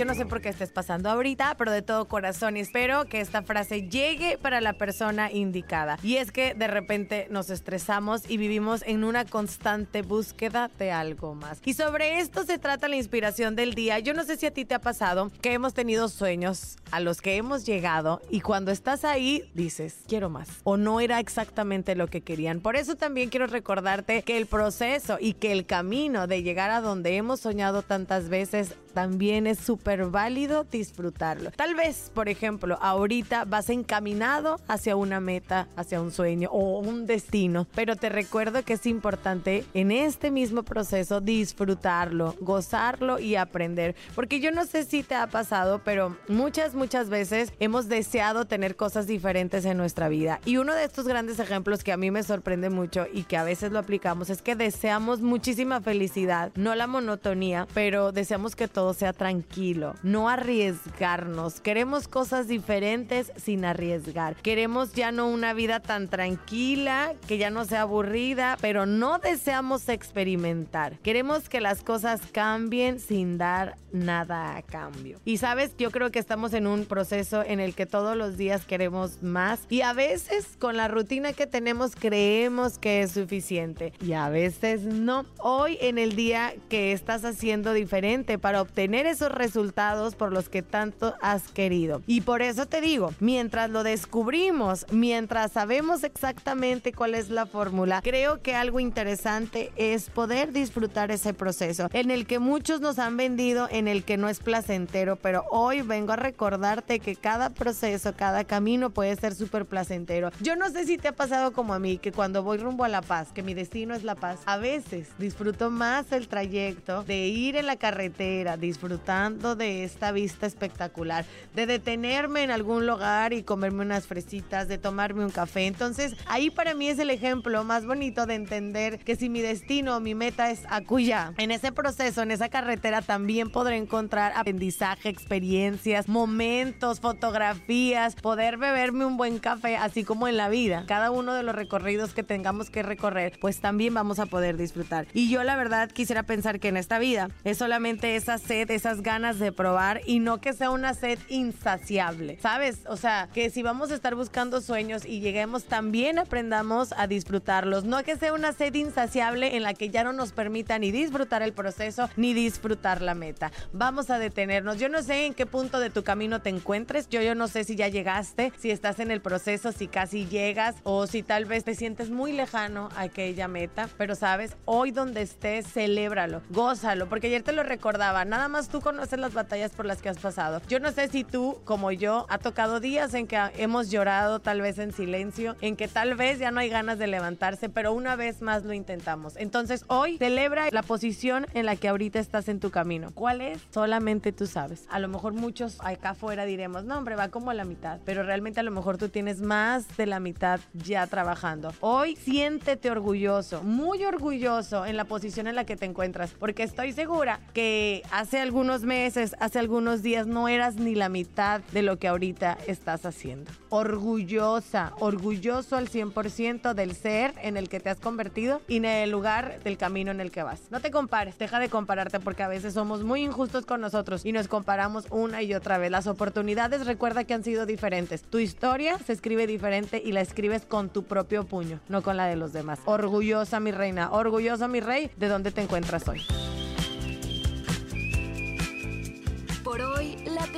Yo no sé por qué estés pasando ahorita, pero de todo corazón espero que esta frase llegue para la persona indicada. Y es que de repente nos estresamos y vivimos en una constante búsqueda de algo más. Y sobre esto se trata la inspiración del día. Yo no sé si a ti te ha pasado que hemos tenido sueños a los que hemos llegado y cuando estás ahí dices, quiero más. O no era exactamente lo que querían. Por eso también quiero recordarte que el proceso y que el camino de llegar a donde hemos soñado tantas veces también es súper válido disfrutarlo. Tal vez, por ejemplo, ahorita vas encaminado hacia una meta, hacia un sueño o un destino, pero te recuerdo que es importante en este mismo proceso disfrutarlo, gozarlo y aprender. Porque yo no sé si te ha pasado, pero muchas, muchas veces hemos deseado tener cosas diferentes en nuestra vida. Y uno de estos grandes ejemplos que a mí me sorprende mucho y que a veces lo aplicamos es que deseamos muchísima felicidad, no la monotonía, pero deseamos que todo sea tranquilo, no arriesgarnos. Queremos cosas diferentes sin arriesgar. Queremos ya no una vida tan tranquila, que ya no sea aburrida, pero no deseamos experimentar. Queremos que las cosas cambien sin dar nada a cambio. Y sabes, yo creo que estamos en un proceso en el que todos los días queremos más y a veces con la rutina que tenemos creemos que es suficiente y a veces no. Hoy en el día que estás haciendo diferente para esos resultados por los que tanto has querido. Y por eso te digo, mientras lo descubrimos, mientras sabemos exactamente cuál es la fórmula, creo que algo interesante es poder disfrutar ese proceso en el que muchos nos han vendido, en el que no es placentero, pero hoy vengo a recordarte que cada proceso, cada camino puede ser súper placentero. Yo no sé si te ha pasado como a mí, que cuando voy rumbo a La Paz, que mi destino es La Paz, a veces disfruto más el trayecto de ir en la carretera, disfrutando de esta vista espectacular, de detenerme en algún lugar y comerme unas fresitas, de tomarme un café. Entonces, ahí para mí es el ejemplo más bonito de entender que si mi destino o mi meta es Acuya, en ese proceso, en esa carretera también podré encontrar aprendizaje, experiencias, momentos, fotografías, poder beberme un buen café, así como en la vida. Cada uno de los recorridos que tengamos que recorrer, pues también vamos a poder disfrutar. Y yo la verdad quisiera pensar que en esta vida es solamente esa esas ganas de probar y no que sea una sed insaciable, ¿sabes? O sea, que si vamos a estar buscando sueños y lleguemos, también aprendamos a disfrutarlos, no que sea una sed insaciable en la que ya no nos permita ni disfrutar el proceso ni disfrutar la meta. Vamos a detenernos. Yo no sé en qué punto de tu camino te encuentres, yo, yo no sé si ya llegaste, si estás en el proceso, si casi llegas o si tal vez te sientes muy lejano a aquella meta, pero sabes, hoy donde estés, celébralo, gózalo, porque ayer te lo recordaba, nada más tú conoces las batallas por las que has pasado. Yo no sé si tú, como yo, ha tocado días en que hemos llorado tal vez en silencio, en que tal vez ya no hay ganas de levantarse, pero una vez más lo intentamos. Entonces hoy celebra la posición en la que ahorita estás en tu camino. ¿Cuál es? Solamente tú sabes. A lo mejor muchos acá afuera diremos, no hombre, va como a la mitad, pero realmente a lo mejor tú tienes más de la mitad ya trabajando. Hoy siéntete orgulloso, muy orgulloso en la posición en la que te encuentras, porque estoy segura que hace algunos meses, hace algunos días no eras ni la mitad de lo que ahorita estás haciendo. Orgullosa, orgulloso al 100% del ser en el que te has convertido y en el lugar del camino en el que vas. No te compares, deja de compararte porque a veces somos muy injustos con nosotros y nos comparamos una y otra vez. Las oportunidades recuerda que han sido diferentes. Tu historia se escribe diferente y la escribes con tu propio puño, no con la de los demás. Orgullosa mi reina, orgullosa mi rey, de dónde te encuentras hoy.